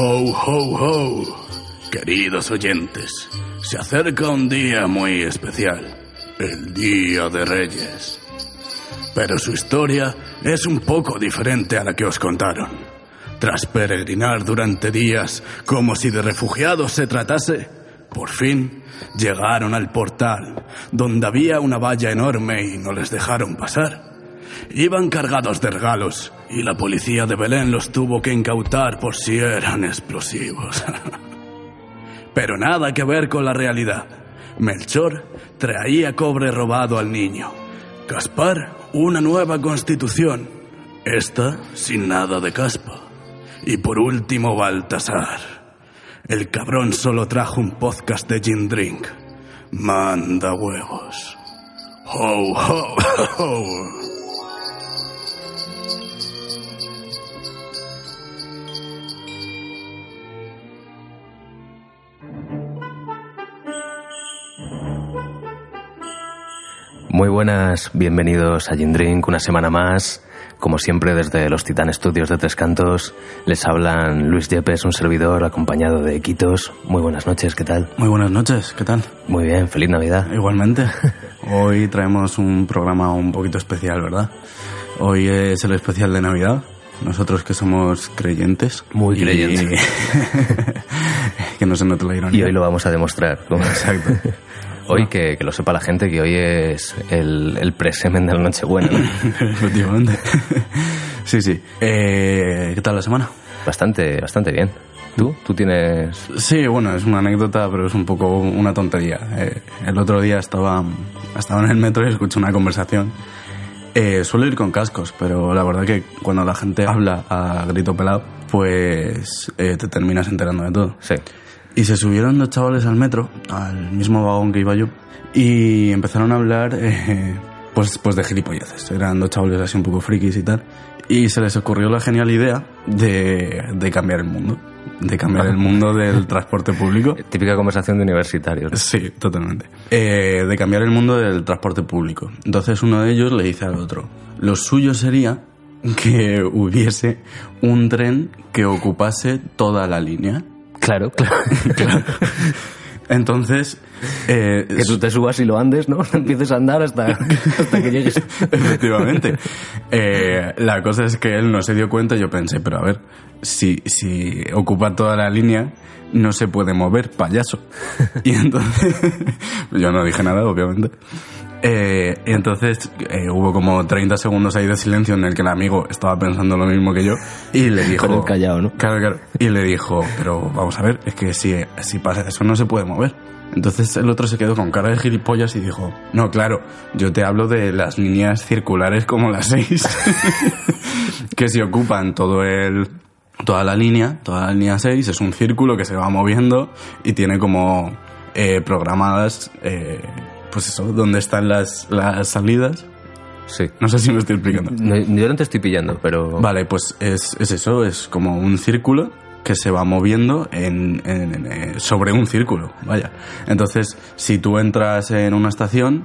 Ho, ho, ho. Queridos oyentes, se acerca un día muy especial, el Día de Reyes. Pero su historia es un poco diferente a la que os contaron. Tras peregrinar durante días como si de refugiados se tratase, por fin llegaron al portal, donde había una valla enorme y no les dejaron pasar. Iban cargados de regalos y la policía de Belén los tuvo que incautar por si eran explosivos. Pero nada que ver con la realidad. Melchor traía cobre robado al niño. Gaspar, una nueva constitución. Esta sin nada de caspa. Y por último, Baltasar. El cabrón solo trajo un podcast de Gin Drink. Manda huevos. Ho, ho, ho. Muy buenas, bienvenidos a Gin Drink, una semana más. Como siempre, desde los Titán Estudios de Tres Cantos, les hablan Luis Yepes, un servidor acompañado de Quitos. Muy buenas noches, ¿qué tal? Muy buenas noches, ¿qué tal? Muy bien, feliz Navidad. Igualmente. Hoy traemos un programa un poquito especial, ¿verdad? Hoy es el especial de Navidad. Nosotros que somos creyentes. Muy Y- creyentes. que no se note la ironía. Y hoy lo vamos a demostrar. Exacto. Hoy que, que lo sepa la gente que hoy es el, el presemen de la Nochebuena. ¿no? Efectivamente. sí, sí. Eh, ¿Qué tal la semana? Bastante, bastante bien. ¿Tú? ¿Tú tienes...? Sí, bueno, es una anécdota, pero es un poco una tontería. Eh, el otro día estaba, estaba en el metro y escuché una conversación. Eh, suelo ir con cascos, pero la verdad que cuando la gente habla a grito pelado, pues eh, te terminas enterando de todo. Sí. Y se subieron dos chavales al metro, al mismo vagón que iba yo, y empezaron a hablar eh, pues, pues de gilipolleces. Eran dos chavales así un poco frikis y tal. Y se les ocurrió la genial idea de, de cambiar el mundo. De cambiar el mundo del transporte público. Típica conversación de universitarios. ¿no? Sí, totalmente. Eh, de cambiar el mundo del transporte público. Entonces uno de ellos le dice al otro, lo suyo sería que hubiese un tren que ocupase toda la línea. Claro, claro. Entonces, eh, Que tú te subas y lo andes, ¿no? Empieces a andar hasta, hasta que llegues. Efectivamente. Eh, la cosa es que él no se dio cuenta y yo pensé, pero a ver, si, si ocupa toda la línea, no se puede mover, payaso. Y entonces, yo no dije nada, obviamente. Eh, y entonces eh, hubo como 30 segundos ahí de silencio en el que el amigo estaba pensando lo mismo que yo y le dijo... Con el callao, ¿no? Claro, claro. Y le dijo, pero vamos a ver, es que si, si pasa eso no se puede mover. Entonces el otro se quedó con cara de gilipollas y dijo, no, claro, yo te hablo de las líneas circulares como las seis, que si ocupan todo el, toda la línea, toda la línea 6, es un círculo que se va moviendo y tiene como eh, programadas, eh, pues eso, donde están las, las salidas. Sí. No sé si me estoy explicando. No, yo no te estoy pillando, pero... Vale, pues es, es eso, es como un círculo que se va moviendo en, en- en- eh, sobre un círculo, vaya. Entonces, si tú entras en una estación,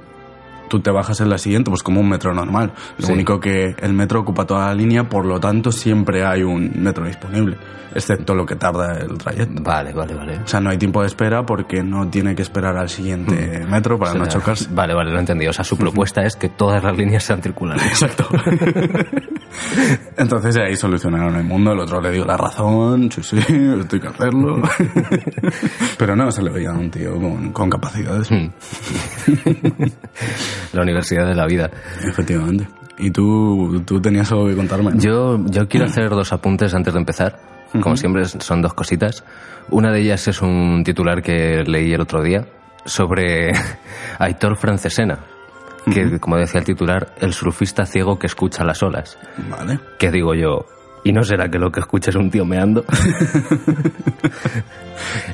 tú te bajas en la siguiente, pues como un metro normal. Lo Sí. único que el metro ocupa toda la línea, por lo tanto siempre hay un metro disponible, excepto lo que tarda el trayecto. Vale, vale, vale. O sea, no hay tiempo de espera porque no tiene que esperar al siguiente metro para O sea, no chocarse. Vale, vale, lo he entendido. O sea, su propuesta es que todas las líneas sean circulares. Exacto. Entonces ahí solucionaron el mundo, el otro le dio la razón, sí, sí, esto hay que hacerlo. Pero no, se le veía a un tío con, con capacidades. La universidad de la vida. Efectivamente. ¿Y tú, tú tenías algo que contarme? no? Yo, yo quiero hacer dos apuntes antes de empezar. Como siempre, son dos cositas. Una de ellas es un titular que leí el otro día sobre Aitor Francesena, que, como decía el titular, el surfista ciego que escucha las olas. Vale. Que digo yo, ¿y no será que lo que escucha es un tío meando?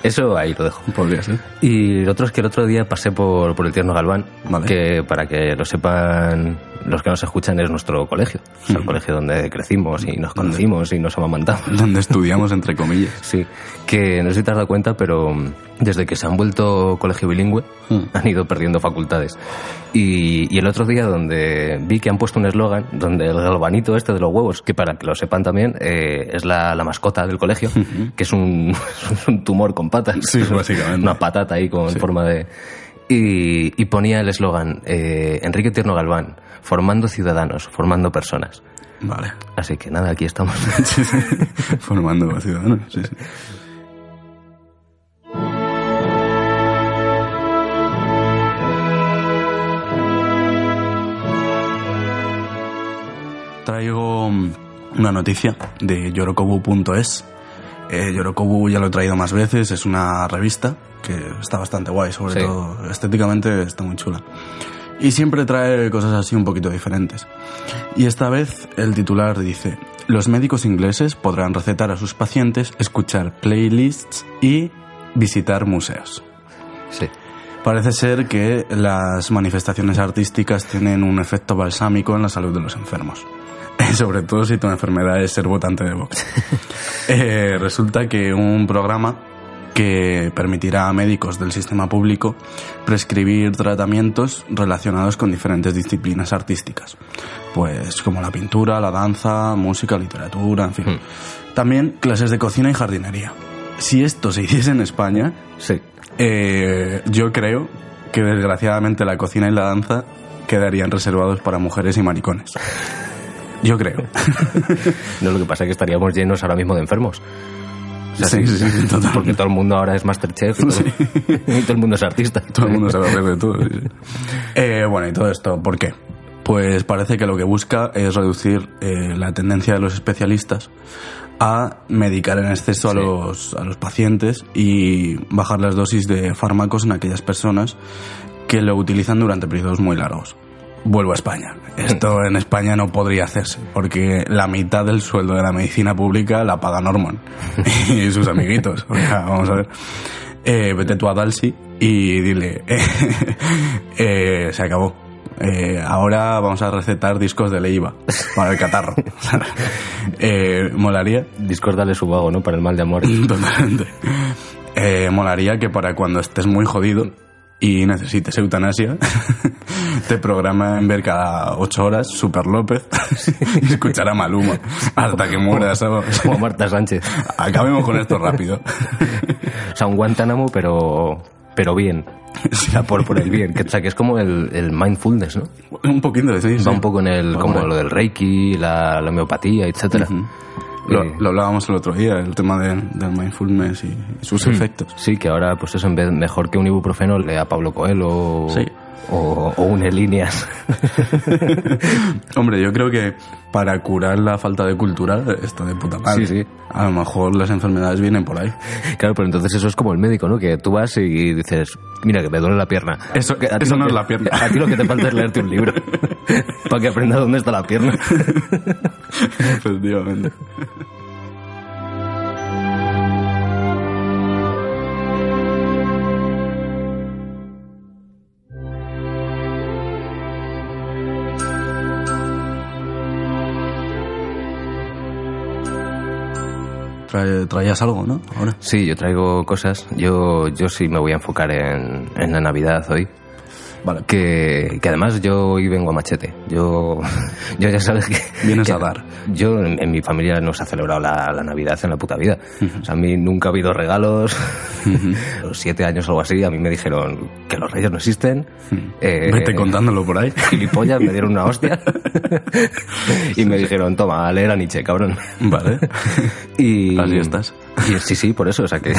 Eso ahí lo dejo. Podría ser. Y lo otro es que el otro día pasé por, por el Tierno Galván, Vale. que para que lo sepan los que nos escuchan es nuestro colegio. Es el colegio donde crecimos y nos conocimos y nos amamantamos. Donde estudiamos, entre comillas. Sí, que no sé si te has dado cuenta, pero desde que se han vuelto colegio bilingüe, Hmm. han ido perdiendo facultades. Y, y el otro día donde vi que han puesto un eslogan, donde el galvanito este de los huevos, que para que lo sepan también, eh, es la, la mascota del colegio, que es un, es un tumor con patas. Sí, básicamente. Una patata ahí con forma de... Y, y ponía el eslogan, eh, Enrique Tierno Galván, formando ciudadanos, formando personas. Vale. Así que nada, aquí estamos. Sí, sí. Formando ciudadanos. Sí, sí. Traigo mm, una noticia de yorokobu.es. Eh, Yorokobu ya lo he traído más veces, es una revista que está bastante guay, sobre Sí. todo estéticamente está muy chula. Y siempre trae cosas así un poquito diferentes. Y esta vez el titular dice, los médicos ingleses podrán recetar a sus pacientes, escuchar playlists y visitar museos. sí. Parece ser que las manifestaciones artísticas tienen un efecto balsámico en la salud de los enfermos. Sobre todo si tu enfermedad es ser votante de Vox. Eh, resulta que un programa que permitirá a médicos del sistema público prescribir tratamientos relacionados con diferentes disciplinas artísticas, pues como la pintura, la danza, música, literatura, en fin. También clases de cocina y jardinería. Si esto se hiciese en España, Sí. eh, yo creo que desgraciadamente la cocina y la danza quedarían reservados para mujeres y maricones. Yo creo. No, lo que pasa es que estaríamos llenos ahora mismo de enfermos. O sea, Sí, sí, sí, totalmente. Porque todo el mundo ahora es Masterchef y todo, y todo el mundo es artista. Todo el mundo sabe de todo. Eh, bueno, y todo esto, ¿por qué? Pues parece que lo que busca es reducir eh, la tendencia de los especialistas a medicar en exceso a, los, a los pacientes y bajar las dosis de fármacos en aquellas personas que lo utilizan durante periodos muy largos. Vuelvo a España. Esto en España no podría hacerse, porque la mitad del sueldo de la medicina pública la paga Norman y sus amiguitos. O sea, vamos a ver. Eh, vete tú a Dalsi y dile, eh, eh, se acabó. Eh, ahora vamos a recetar discos de Leiva para el catarro. molaría Discórdale su vago, ¿no? Para el mal de amor. Totalmente. Molaría que para cuando estés muy jodido y necesites eutanasia, te programen ver cada ocho horas Super López y escuchar a Maluma hasta que mueras. ¿sabes? Como Marta Sánchez. Acabemos con esto rápido. O sea, un Guantánamo, pero pero bien. O sea, por, por el bien. Que, o sea, que es como el, el mindfulness, ¿no? Un poquito, sí, sí. Va un poco en el, como lo del Reiki, la, la homeopatía, etcétera. Lo, Eh, lo hablábamos el otro día, el tema de- del mindfulness y, y sus efectos. Sí, que ahora, pues eso, en vez mejor que un ibuprofeno, lea Pablo Coelho o, Sí. o, o une líneas. Hombre, yo creo que para curar la falta de cultura está de puta madre. Sí, sí. A lo mejor las enfermedades vienen por ahí. Claro, pero entonces eso es como el médico, ¿no? Que tú vas y dices, mira, que me duele la pierna. Eso- Que a eso no que- es la pierna. A ti lo que te falta es leerte un libro. para que aprendas dónde está la pierna. Efectivamente. Traías algo, ¿no? Ahora. Sí, yo traigo cosas. Yo, yo sí me voy a enfocar en, en la Navidad hoy. Vale. Que, que además yo hoy vengo a machete. Yo, yo ya sabes que... Vienes que a dar. Yo, en, en mi familia no se ha celebrado la, la Navidad en la puta vida. O sea, a mí nunca ha habido regalos. A los siete años o algo así, a mí me dijeron que los reyes no existen. Eh, Vete contándolo por ahí. Gilipollas, me dieron una hostia. y me dijeron, toma, a leer a Nietzsche, cabrón. Vale. Y, Así estás. y sí, sí, por eso. O sea que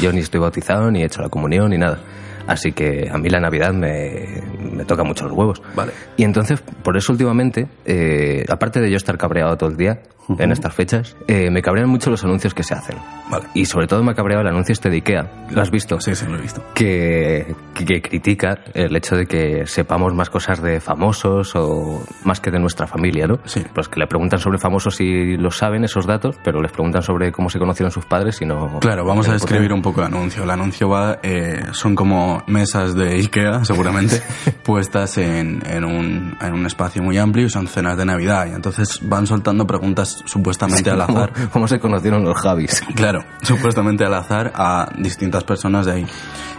yo ni estoy bautizado, ni he hecho la comunión, ni nada. Así que a mí la Navidad me, me toca mucho los huevos. Vale. Y entonces, por eso últimamente, eh, aparte de yo estar cabreado todo el día en estas fechas, eh, me cabrean mucho los anuncios que se hacen. Vale. Y sobre todo me ha cabreado el anuncio este de Ikea. ¿Lo has visto? Sí, sí, lo he visto. que, que, que critica el hecho de que sepamos más cosas de famosos o más que de nuestra familia, ¿no? Sí. Pues que le preguntan sobre famosos y lo saben esos datos, pero les preguntan sobre cómo se conocieron sus padres y no... Claro, vamos a describir un poco el anuncio. El anuncio va, eh, son como mesas de Ikea, seguramente, puestas en, en, un, en un espacio muy amplio y son cenas de Navidad. Y entonces van soltando preguntas supuestamente al ¿Cómo, azar. cómo se conocieron los Javis? Claro, supuestamente al azar a distintas personas de ahí.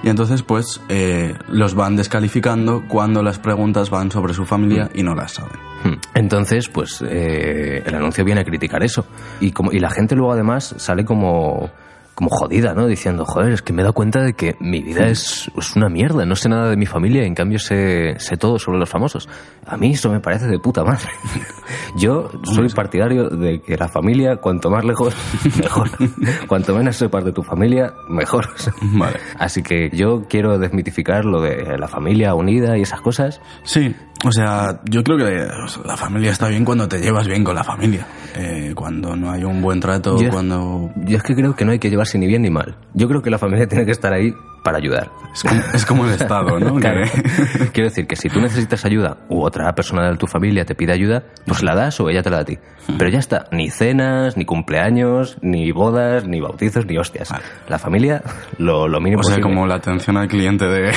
Y entonces, pues, eh, los van descalificando cuando las preguntas van sobre su familia y no las saben. Hmm. Entonces, pues eh, el anuncio viene a criticar eso. Y, como, y la gente luego además sale como, como jodida, ¿no? Diciendo, joder, es que me he dado cuenta de que mi vida es, es una mierda, no sé nada de mi familia en cambio sé, sé todo sobre los famosos. A mí eso me parece de puta madre. Yo soy partidario de que la familia, cuanto más lejos, mejor. cuanto menos sepas de tu familia, mejor. Vale. Así que yo quiero desmitificar lo de la familia unida y esas cosas. Sí, o sea, yo creo que la familia está bien cuando te llevas bien con la familia. Eh, cuando no hay un buen trato, Yo- cuando... Yo es que creo que no hay que llevarse ni bien ni mal. Yo creo que la familia tiene que estar ahí para ayudar. Es como, es como el Estado, ¿no? Claro. Quiero decir que si tú necesitas ayuda u otra persona de tu familia te pide ayuda, pues la das o ella te la da a ti. Pero ya está, ni cenas, ni cumpleaños, ni bodas, ni bautizos, ni hostias. La familia, lo, lo mínimo o sea, posible. como la atención al cliente de...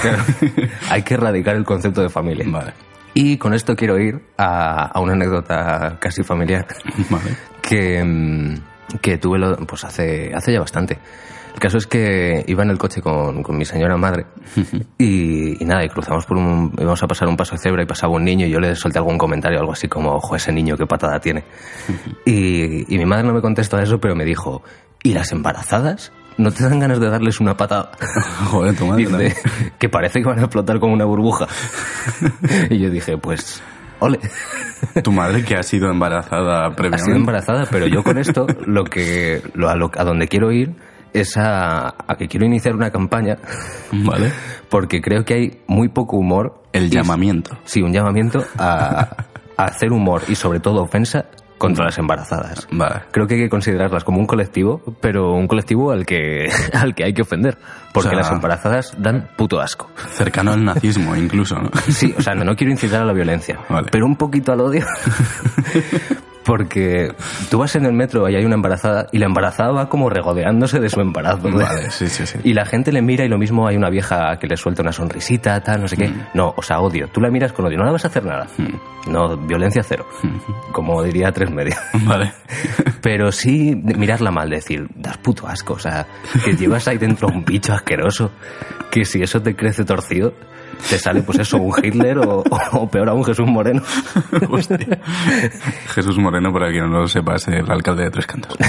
Hay que erradicar el concepto de familia. Vale, Y con esto quiero ir a, a una anécdota casi familiar vale. que, mm, que tuve lo- pues hace, hace ya bastante. El caso es que iba en el coche con, con mi señora madre y, y nada, y cruzamos por un... íbamos a pasar un paso de cebra y pasaba un niño y yo le solté algún comentario, algo así como, ojo, ese niño qué patada tiene. y, y mi madre no me contestó a eso, pero me dijo, ¿y las embarazadas? ¿No te dan ganas de darles una patada? Joder, tu madre. Dice, que parece que van a explotar como una burbuja. y yo dije, pues, ole. Tu madre que ha sido embarazada Ha previamente. sido embarazada, pero yo con esto lo que lo, a, lo- a donde quiero ir es a, a que quiero iniciar una campaña Vale. porque creo que hay muy poco humor. El y- llamamiento. Sí, un llamamiento a, a hacer humor y sobre todo ofensa contra las embarazadas. Vale. Creo que hay que considerarlas como un colectivo, pero un colectivo al que, al que hay que ofender. Porque O sea- las embarazadas dan puto asco. Cercano al nazismo, incluso, ¿no? Sí, o sea, no, no quiero incitar a la violencia, Vale. pero un poquito al odio. Porque tú vas en el metro y hay una embarazada y la embarazada va como regodeándose de su embarazo. Vale, sí, sí, sí. Y la gente le mira y lo mismo hay una vieja que le suelta una sonrisita, tal, no sé qué. No, o sea, odio. Tú la miras con odio, no le vas a hacer nada. No, violencia cero. Como diría tres media. Vale. Pero sí mirarla mal, decir, das puto asco, o sea, que llevas ahí dentro un bicho asqueroso, que si eso te crece torcido, te sale pues eso, un Hitler o, o peor aún Jesús Moreno. Hostia. Jesús Moreno, para quien no lo sepa, es el alcalde de Tres Cantos.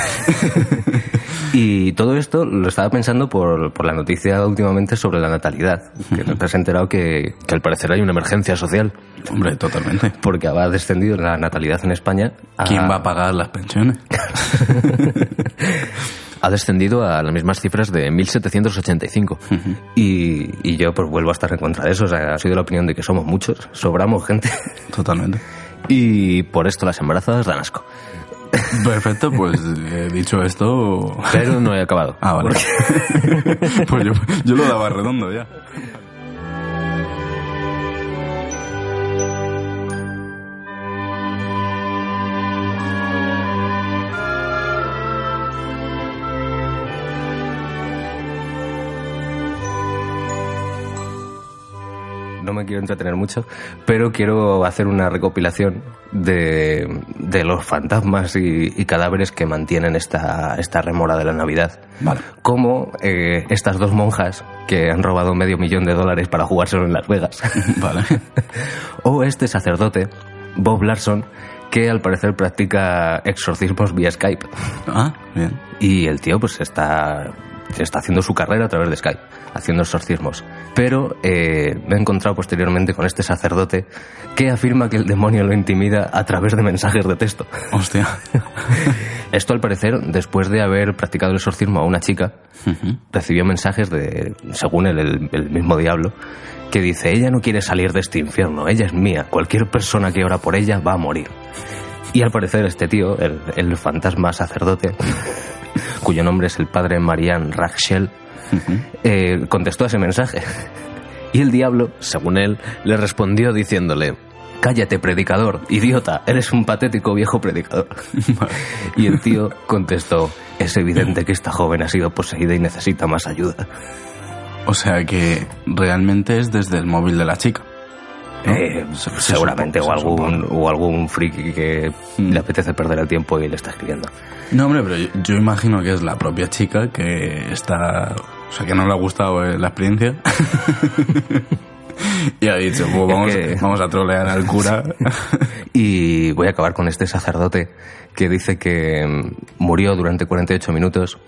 Y todo esto lo estaba pensando por, por la noticia últimamente sobre la natalidad, que te has enterado que, que al parecer hay una emergencia social, Hombre, totalmente. porque ha descendido la natalidad en España. a- ¿Quién va a pagar las pensiones? ha descendido a las mismas cifras de 1785. y, y yo pues vuelvo a estar en contra de eso. O sea, soy de la opinión de que somos muchos, sobramos gente. Totalmente. y por esto las embarazadas dan asco. Perfecto, pues eh, dicho esto... Pero no he acabado. Ah, vale. pues yo, yo lo daba redondo ya. Me quiero entretener mucho, pero quiero hacer una recopilación de, de los fantasmas y, y cadáveres que mantienen esta, esta remora de la Navidad. Vale. Como eh, estas dos monjas que han robado medio millón de dólares para jugárselo en Las Vegas. Vale. o este sacerdote, Bob Larson, que al parecer practica exorcismos vía Skype. Ah, bien. Y el tío pues está, está haciendo su carrera a través de Skype, haciendo exorcismos. Pero eh, me he encontrado posteriormente con este sacerdote que afirma que el demonio lo intimida a través de mensajes de texto. Hostia. Esto al parecer, después de haber practicado el exorcismo a una chica, recibió mensajes de, según él, el, el mismo diablo, que dice, ella no quiere salir de este infierno, ella es mía, cualquier persona que ora por ella va a morir. Y al parecer este tío, el, el fantasma sacerdote, cuyo nombre es el padre Marianne Rachel, eh, contestó a ese mensaje. Y el diablo, según él, le respondió diciéndole, Cállate, predicador, idiota, eres un patético viejo predicador. y el tío contestó, es evidente que esta joven ha sido poseída y necesita más ayuda. O sea que realmente es desde el móvil de la chica. ¿No? Eh, Se- se seguramente, o algún, o algún friki que Mm. le apetece perder el tiempo y le está escribiendo. No, hombre, pero yo, yo imagino que es la propia chica que está... O sea, que no le ha gustado eh, la experiencia. y ha dicho, pues vamos, que- vamos a trolear al cura. Y voy a acabar con este sacerdote que dice que mm, murió durante 48 minutos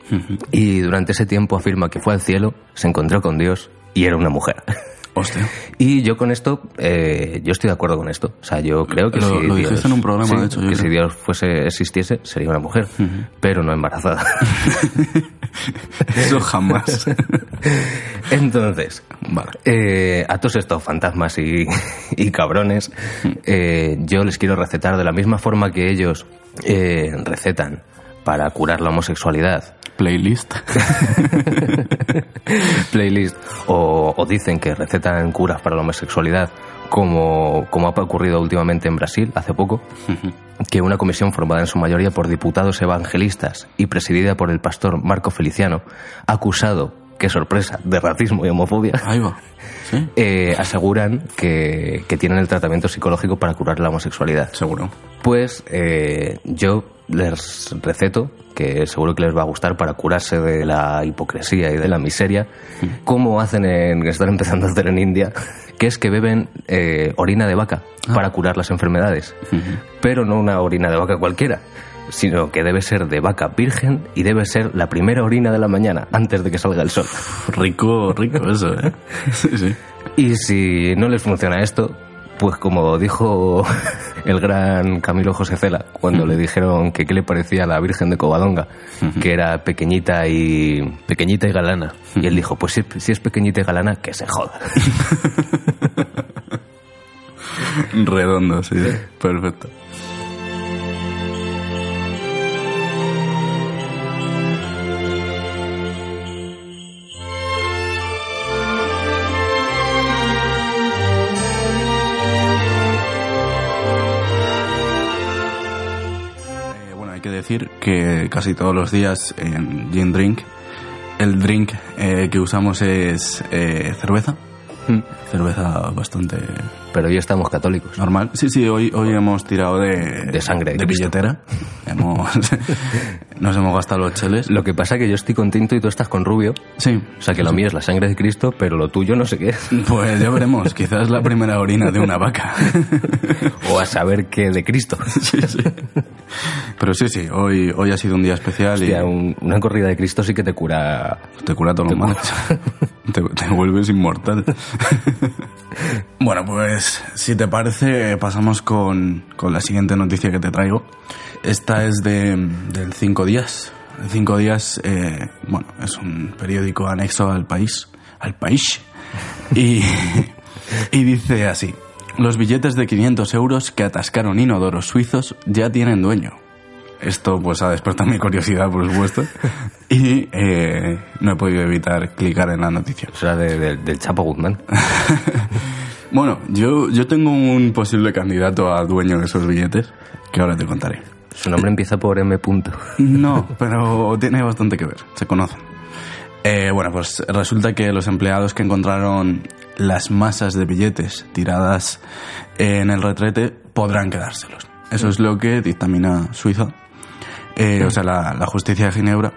y durante ese tiempo afirma que fue al cielo, se encontró con Dios y era una mujer. Hostia. Y yo con esto, eh, yo estoy de acuerdo con esto. O sea, yo creo que Lo- si lo Dios, dijiste en un programa, sí, de hecho, yo que si creo. Dios fuese existiese sería una mujer, pero no embarazada. Eso jamás. Entonces, Vale. eh, a todos estos fantasmas y, y cabrones, eh, yo les quiero recetar de la misma forma que ellos recetan para curar la homosexualidad Playlist. playlist o, o dicen que recetan curas para la homosexualidad como, como ha ocurrido últimamente en Brasil hace poco que una comisión formada en su mayoría por diputados evangelistas y presidida por el pastor Marco Feliciano acusado qué sorpresa de racismo y homofobia Ahí va. ¿Sí? eh, aseguran que, que tienen el tratamiento psicológico para curar la homosexualidad Seguro. pues eh, yo les receto, que seguro que les va a gustar para curarse de la hipocresía y de la miseria, como hacen en, que están empezando a hacer en India, que es que beben eh, orina de vaca para curar las enfermedades. Pero no una orina de vaca cualquiera, sino que debe ser de vaca virgen y debe ser la primera orina de la mañana, antes de que salga el sol. Rico, rico eso, ¿eh? Sí, sí. Y si no les funciona esto, pues como dijo el gran Camilo José Cela cuando le dijeron que qué le parecía a la Virgen de Covadonga, que era pequeñita y pequeñita y galana. Y él dijo, pues si, si es pequeñita y galana, que se joda. Redondo, sí. Perfecto. Decir que casi todos los días en Gin Drink, el drink eh, que usamos es eh, cerveza. Cerveza bastante Pero hoy estamos católicos. normal. Sí, sí, hoy, hoy hemos tirado de, De sangre de de billetera. Hemos, nos hemos gastado los cheles. Lo que pasa es que yo estoy contento y tú estás con rubio. Sí, O sea que lo mío es la sangre de Cristo, pero lo tuyo no sé qué es. pues ya veremos. Quizás la primera orina de una vaca. O a saber qué de Cristo. Sí, sí. Pero sí, sí, hoy, hoy ha sido un día especial Hostia, y un- una corrida de Cristo sí que te cura te cura todos los males. Te, te vuelves inmortal. bueno, pues si te parece, pasamos con, con la siguiente noticia que te traigo. Esta es de, del Cinco Días. Cinco Días, eh, bueno, es un periódico anexo al país. Al país. Y, y dice así. Los billetes de 500 euros que atascaron inodoros suizos ya tienen dueño. Esto pues ha despertado mi curiosidad, por supuesto. Y eh, no he podido evitar clicar en la noticia. O sea, de- de- del Chapo Guzmán. Bueno, yo, yo tengo un posible candidato a dueño de esos billetes, que ahora te contaré. Su nombre empieza por M. Punto. No, pero tiene bastante que ver, se conocen. Eh, bueno, pues resulta que los empleados que encontraron las masas de billetes tiradas en el retrete podrán quedárselos. Eso es lo que dictamina Suiza, eh, o sea, la, la justicia de Ginebra,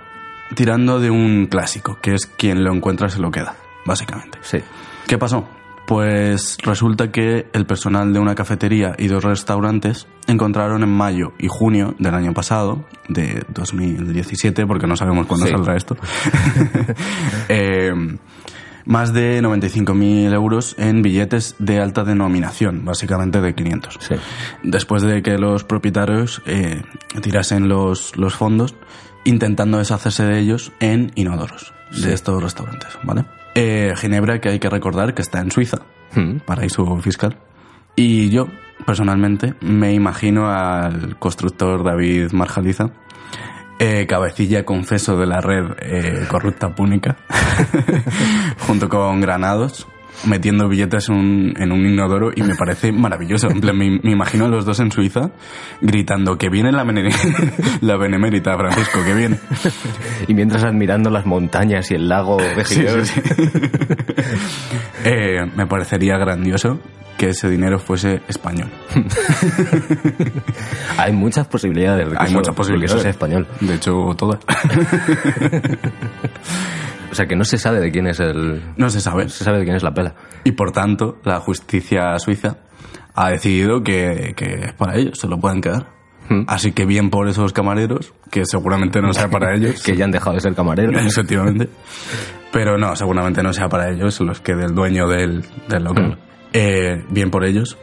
tirando de un clásico, que es quien lo encuentra se lo queda, básicamente. Sí. ¿Qué pasó? Pues resulta que el personal de una cafetería y dos restaurantes encontraron en mayo y junio del año pasado, de 2017, porque no sabemos cuándo Sí. saldrá esto, eh, más de 95.000 euros en billetes de alta denominación, básicamente de 500. Sí. Después de que los propietarios eh, tirasen los, los fondos, intentando deshacerse de ellos en inodoros de estos restaurantes, ¿vale? Eh, Ginebra, que hay que recordar que está en Suiza, Mm. paraíso fiscal. Y yo, personalmente, me imagino al constructor David Marjaliza, eh, cabecilla confeso de la red eh, corrupta púnica, junto con Granados, metiendo billetes en un, en un inodoro y me parece maravilloso. En plan, me, me imagino a los dos en Suiza gritando que viene la, la benemérita, Francisco, que viene. Y mientras admirando las montañas y el lago de Sí, sí, sí. Eh, me parecería grandioso que ese dinero fuese español. Hay muchas posibilidades de que Hay eso- muchas de que posibilidades. eso sea español. De hecho, todas. O sea que no se sabe de quién es el. No se sabe. No se sabe de quién es la pela. Y por tanto, la justicia suiza ha decidido que, que es para ellos, se lo pueden quedar. Mm. Así que bien por esos camareros, que seguramente no sea para ellos. Que ya han dejado de ser camareros. Efectivamente. Pero no, seguramente no sea para ellos, los que del dueño del, del local. Mm. Eh, bien por ellos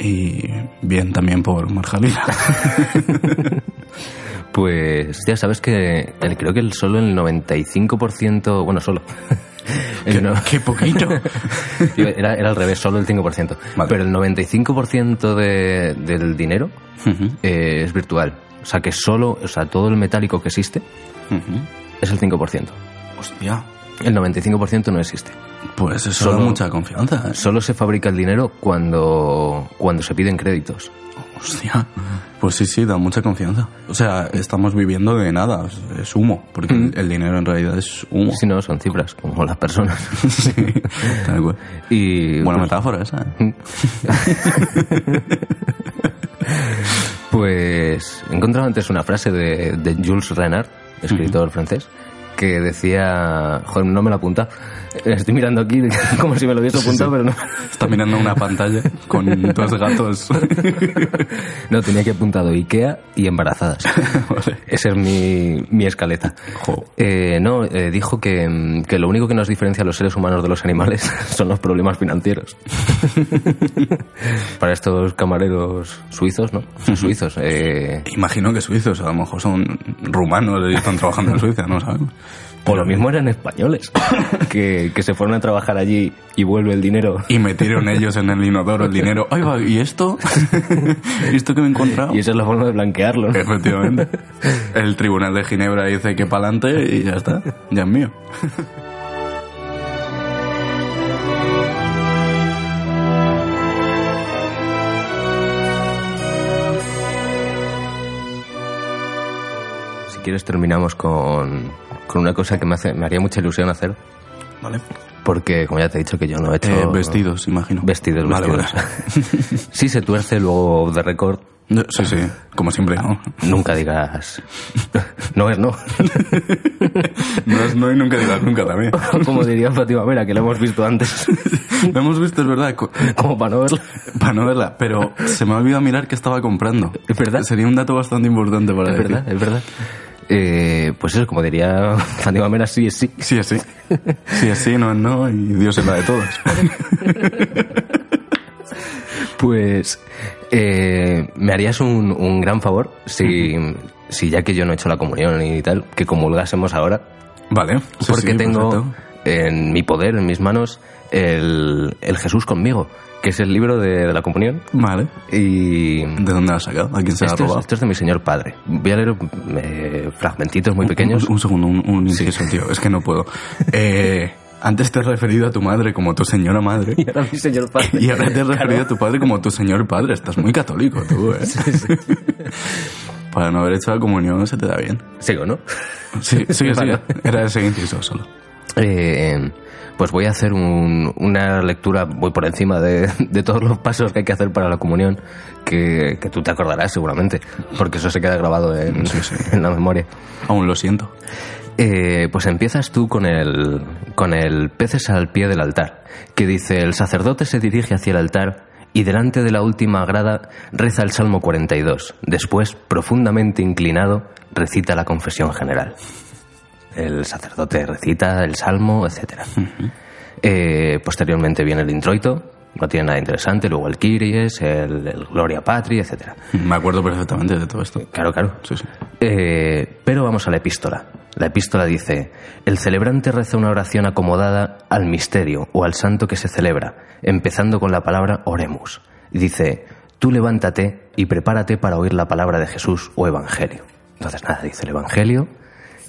y bien también por Marjalina. Pues ya sabes que el- creo que el, solo el 95%, bueno, solo. No- ¡Qué poquito! era, era al revés, solo el 5%. Vale. Pero el 95% de, del dinero eh, es virtual. O sea que solo, o sea, todo el metálico que existe es el 5%. Hostia, El 95% no existe. pues eso Solo- da mucha confianza. ¿eh? Solo se fabrica el dinero cuando, cuando se piden créditos. Hostia, pues sí, sí, da mucha confianza. O sea, estamos viviendo de nada, es- humo, porque el, el dinero en realidad es humo. Si no, son cifras, como las personas. Sí, tal cual. Y Buena pues, metáfora esa. ¿eh? Pues he encontrado antes una frase de, de Jules Renard, escritor francés, que decía, joder, no me la apunta. Estoy mirando aquí como si me lo hubiese apuntado, pero no. Está mirando una pantalla con dos gatos. No, tenía que apuntado Ikea y embarazadas. Vale. Esa es mi, mi escaleta. Eh, no, eh, dijo que, mm, que lo único que nos diferencia a los seres humanos de los animales son los problemas financieros. Para estos camareros suizos, ¿no? Son suizos. eh, Imagino que suizos, a lo mejor son rumanos y están trabajando en Suiza, no sabemos. O lo mismo eran españoles, que, que se fueron a trabajar allí y vuelve el dinero. Y metieron ellos en el inodoro el dinero. Ay, va, ¿y esto? ¿Y esto que me he encontrado? Y esa es la forma de blanquearlo. ¿no? Efectivamente. El tribunal de Ginebra dice que para adelante y ya está. Ya es mío. Si quieres terminamos con, con una cosa que me, hace, me haría mucha ilusión hacer, Vale. porque como ya te he dicho que yo no he hecho... Eh, vestidos, imagino. Vestidos, Vale, vestidos. si se tuerce luego de récord, vale. Sí, sí, como siempre, ¿no? nunca digas... No es no. No es no y nunca digas nunca también. Como diría Fátima Vera, que lo hemos visto antes. Lo hemos visto, es verdad, co- Como para no verla. para no verla, pero se me ha olvidado mirar que estaba comprando. ¿Es verdad? Sería un dato bastante importante para Es decir. verdad, es verdad. Eh, pues eso, como diría Fátima Vera, sí es sí. Sí, así. Sí, así, no es no, y Dios es la de todos. Pues eh, me harías un, un gran favor si, si ya que yo no he hecho la comunión y tal, que comulgásemos ahora, Vale. sí, porque sí, tengo perfecto. En mi poder, en mis manos, el, el Jesús conmigo, que es el libro de, de la comunión. Vale. Y ¿De dónde lo has sacado? ¿A quién se lo ha esto es, robado? esto es de mi señor padre. Voy a leer eh, fragmentitos muy pequeños. Un, un segundo, un, un inciso, tío. Es que no puedo. Eh, antes te has referido a tu madre como tu señora madre. Y ahora mi señor padre. Y ahora te has referido a tu padre como tu señor padre. Estás muy católico tú, ¿eh? Para no haber hecho la comunión se te da bien. Sigo, ¿no? Sí, sí, sí. Vale. Era ese inciso solo. Eh, pues voy a hacer un- una lectura, voy por encima de, de todos los pasos que hay que hacer para la comunión, que, que tú te acordarás seguramente, porque eso se queda grabado en, en la memoria. Aún lo siento. Eh, pues empiezas tú con el, con el peces al pie del altar, que dice, el sacerdote se dirige hacia el altar y delante de la última grada reza el Salmo 42. Después, profundamente inclinado, recita la confesión general. El sacerdote recita el Salmo, etc. Eh, posteriormente viene el introito, no tiene nada interesante, luego el Kyries, el, el Gloria Patri, etc. Me acuerdo perfectamente de todo esto. Claro, claro. Sí, sí. Eh, pero vamos a la epístola. La epístola dice, el celebrante reza una oración acomodada al misterio o al santo que se celebra, empezando con la palabra oremus. Dice, tú levántate y prepárate para oír la palabra de Jesús o evangelio. Entonces nada, dice el evangelio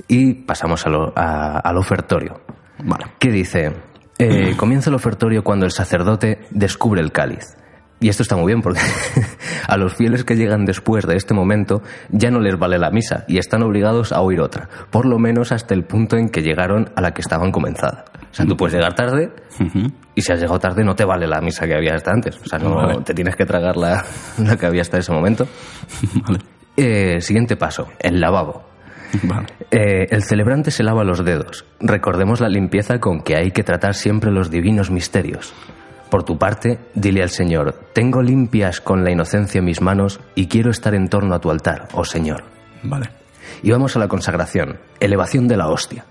y pasamos a lo- a- al ofertorio. Vale. ¿Qué dice? Eh, comienza el ofertorio cuando el sacerdote descubre el cáliz. Y esto está muy bien porque a los fieles que llegan después de este momento ya no les vale la misa y están obligados a oír otra, por lo menos hasta el punto en que llegaron a la que estaban comenzada. O sea, tú puedes llegar tarde y si has llegado tarde no te vale la misa que había hasta antes. O sea, no Vale. te tienes que tragar la, la que había hasta ese momento. Vale. Eh, siguiente paso, el lavabo. Vale. Eh, el celebrante se lava los dedos. Recordemos la limpieza con que hay que tratar siempre los divinos misterios. Por tu parte, dile al Señor, tengo limpias con la inocencia mis manos y quiero estar en torno a tu altar, oh Señor. Vale. Y vamos a la consagración, elevación de la hostia.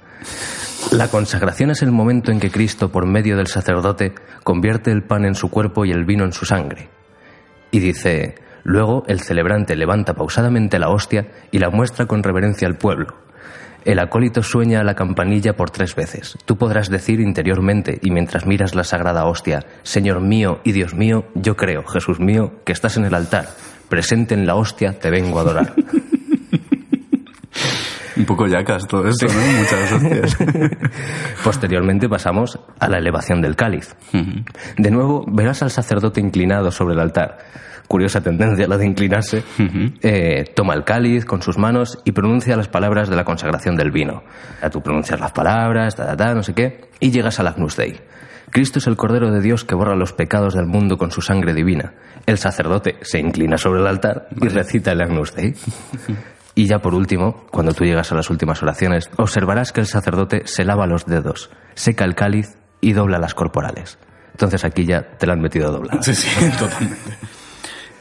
La consagración es el momento en que Cristo, por medio del sacerdote, convierte el pan en su cuerpo y el vino en su sangre. Y dice, luego el celebrante levanta pausadamente la hostia y la muestra con reverencia al pueblo. El acólito sueña a la campanilla por tres veces. Tú podrás decir interiormente y mientras miras la sagrada hostia, Señor mío y Dios mío, yo creo, Jesús mío, que estás en el altar. Presente en la hostia, te vengo a adorar. Un poco yacas todo esto, ¿no? Muchas hostias. Posteriormente pasamos a la elevación del cáliz. De nuevo, verás al sacerdote inclinado sobre el altar. Curiosa tendencia la de inclinarse. Eh, toma el cáliz con sus manos y pronuncia las palabras de la consagración del vino. Ya tú pronuncias las palabras, ta, ta, ta, no sé qué, y llegas al Agnus Dei. Cristo es el Cordero de Dios que borra los pecados del mundo con su sangre divina. El sacerdote se inclina sobre el altar y recita el Agnus Dei. Y ya por último, cuando tú llegas a las últimas oraciones, observarás que el sacerdote se lava los dedos, seca el cáliz y dobla las corporales. Entonces aquí ya te la han metido doblada. Sí, sí, totalmente.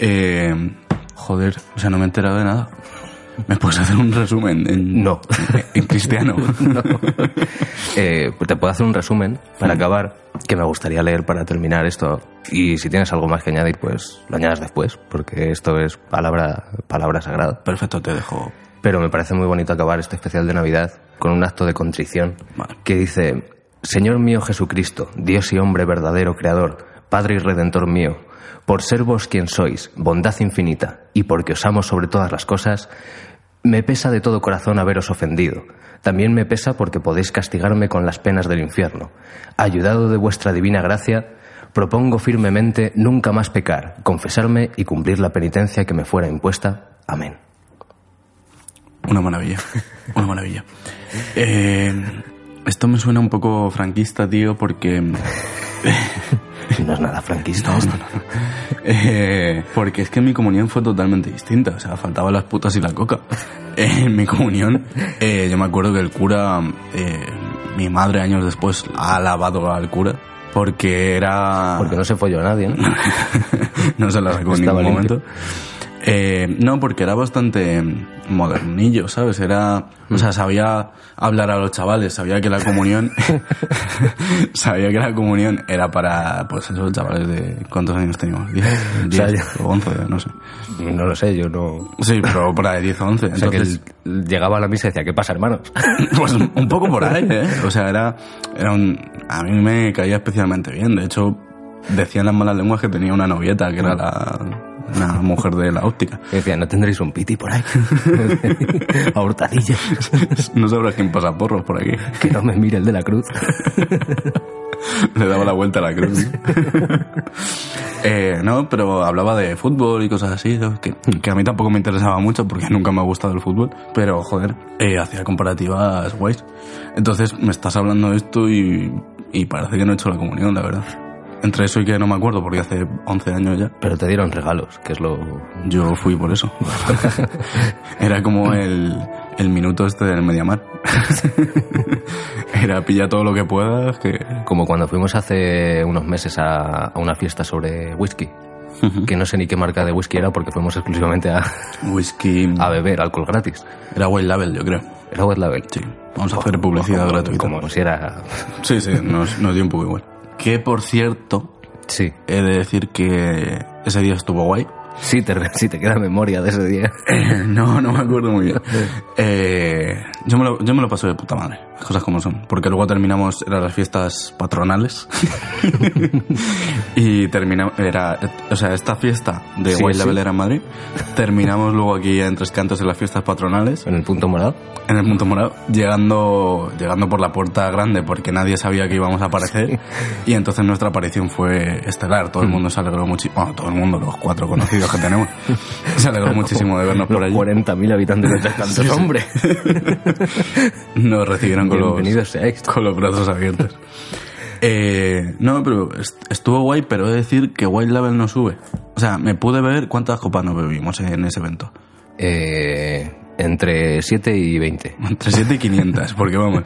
Eh, joder, o sea, no me he enterado de nada. ¿Me puedes hacer un resumen en, No. en cristiano? No. Eh, pues te puedo hacer un resumen para acabar que me gustaría leer para terminar esto. Y si tienes algo más que añadir, pues lo añadas después, porque esto es palabra, palabra sagrada. Perfecto, te dejo. Pero me parece muy bonito acabar este especial de Navidad con un acto de contrición Vale. que dice, Señor mío Jesucristo, Dios y hombre verdadero creador, Padre y Redentor mío, por ser vos quien sois, bondad infinita, y porque os amo sobre todas las cosas, me pesa de todo corazón haberos ofendido. También me pesa porque podéis castigarme con las penas del infierno. Ayudado de vuestra divina gracia, propongo firmemente nunca más pecar, confesarme y cumplir la penitencia que me fuera impuesta. Amén. Una maravilla. Una maravilla. Eh, esto me suena un poco franquista, tío, porque. No es nada franquista eh, porque es que mi comunión fue totalmente distinta. O sea, faltaban las putas y la coca. Eh, en mi comunión, eh, yo me acuerdo que el cura, eh, mi madre años después ha alabado al cura. Porque era. Porque no se folló a nadie, ¿no? no se la sacó en ningún limpio. momento. Eh, no, porque era bastante modernillo, ¿sabes? Era, o sea, sabía hablar a los chavales, sabía que la comunión, sabía que la comunión era para, pues esos chavales de, ¿cuántos años teníamos? ¿10? sea, 10 o 11, no sé. No lo sé, yo no... Sí, pero por ahí 10 o 11. O sea, que Entonces, él llegaba a la misa y decía, ¿qué pasa, hermanos? pues un poco por ahí, ¿eh? O sea, era, era un, a mí me caía especialmente bien. De hecho, decían las malas lenguas que tenía una novieta, que era la, una mujer de la óptica. Y decía, ¿no tendréis un piti por ahí? a hurtadillas. No sabrás quién pasa porros por aquí. que no me mire el de la cruz. Le daba la vuelta a la cruz. eh, no, pero hablaba de fútbol y cosas así, que, que a mí tampoco me interesaba mucho porque nunca me ha gustado el fútbol, pero joder, eh, hacía comparativas guays. Entonces me estás hablando de esto y, y parece que no he hecho la comunión, la verdad. Entre eso y que no me acuerdo porque hace 11 años ya. Pero te dieron regalos, que es lo... Yo fui por eso. Era como el, el minuto este del Mediamar. Era pilla todo lo que puedas, que... Como cuando fuimos hace unos meses a, a una fiesta sobre whisky. Que no sé ni qué marca de whisky era porque fuimos exclusivamente a, Whisky... a beber alcohol gratis. Era White Label, yo creo. Era White Label. Sí, vamos a hacer publicidad Como- gratuita. Como si era... Sí, sí, nos, nos dio un poco igual. Que por cierto, Sí. he de decir que ese día estuvo guay. Sí te, sí te queda memoria de ese día. no, no me acuerdo muy bien. Eh, Yo me, lo, yo me lo paso de puta madre, las cosas como son. Porque luego terminamos, eran las fiestas patronales. y terminamos, era, o sea, esta fiesta de Sí, White sí. Era en Madrid. Terminamos luego aquí en Tres Cantos en las fiestas patronales, En el punto morado. en el Punto Morado, llegando, llegando por la puerta grande porque nadie sabía que íbamos a aparecer. Y entonces nuestra aparición fue estelar. Todo el mundo se alegró muchísimo. Bueno, todo el mundo, los cuatro conocidos que tenemos, se alegró muchísimo de vernos por Los allí. 40.000 habitantes de Tres Cantos, hombre. Nos recibieron con los, con brazos abiertos. Eh, no, pero est- estuvo guay, pero he de decir que White Label no sube. O sea, me pude ver cuántas copas nos bebimos en ese evento. Eh, entre 7 y 20. Entre 7 y 500, porque vamos,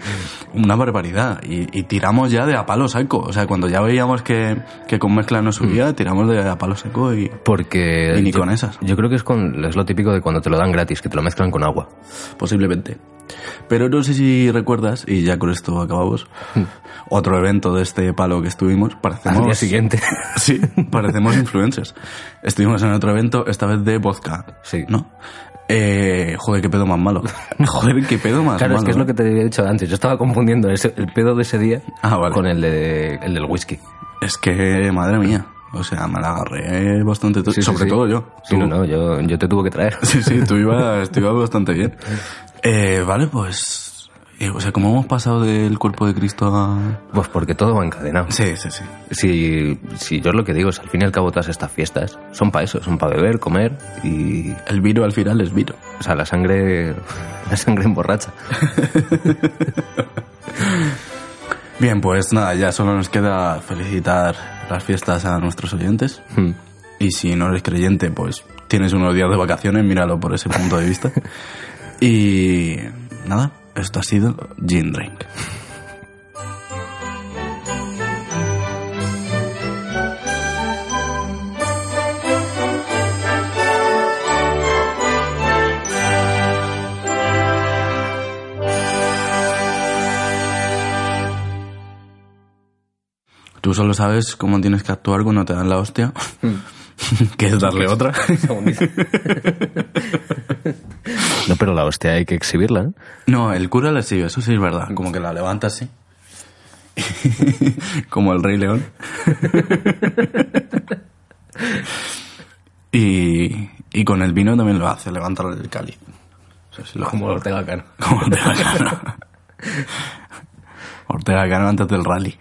una barbaridad. Y, y tiramos ya de a palo seco. O sea, cuando ya veíamos que, que con mezcla no subía, tiramos de a palo seco y Porque. Y ni yo- con esas. Yo creo que es, con, es lo típico de cuando te lo dan gratis, que te lo mezclan con agua. posiblemente. Pero no sé si recuerdas, y ya con esto acabamos, otro evento de este palo que estuvimos, parecemos... Al día siguiente. Sí, parecemos influencers. Estuvimos en otro evento, esta vez de vodka. Sí. ¿No? Eh, joder, qué pedo más malo. Joder, qué pedo más Claro, malo. es que es lo que te había dicho antes. Yo estaba confundiendo ese- el pedo de ese día Ah, vale. con el, de, el del whisky. Es que, madre mía. O sea, me la agarré bastante. Sí, sí, sobre sí. todo yo. Sí, Tú- no, no, yo, yo te tuve que traer. Sí, sí, tú ibas, tú ibas bastante bien. Eh, vale, pues... eh, o sea, ¿cómo hemos pasado del cuerpo de Cristo a...? Pues porque todo va encadenado. Sí, sí, sí. Si, si yo lo que digo es, al fin y al cabo, todas estas fiestas son para eso, son para beber, comer y. El viro al final es viro. O sea, la sangre. La sangre emborracha. Bien, pues nada, ya solo nos queda felicitar las fiestas a nuestros oyentes. Hmm. Y si no eres creyente, pues tienes unos días de vacaciones, míralo por ese punto de vista. y nada, esto ha sido Gin Drink. Tú solo sabes cómo tienes que actuar cuando te dan la hostia, que es darle otra. No, pero la hostia hay que exhibirla, ¿eh? No, el cura la sigue, eso sí es verdad. Como que la levanta así. Como el Rey León. y, y con el vino también lo hace, levanta el cáliz. O sea, sí lo Como Ortega Cano. Como Ortega Cano. Ortega Cano antes del rally.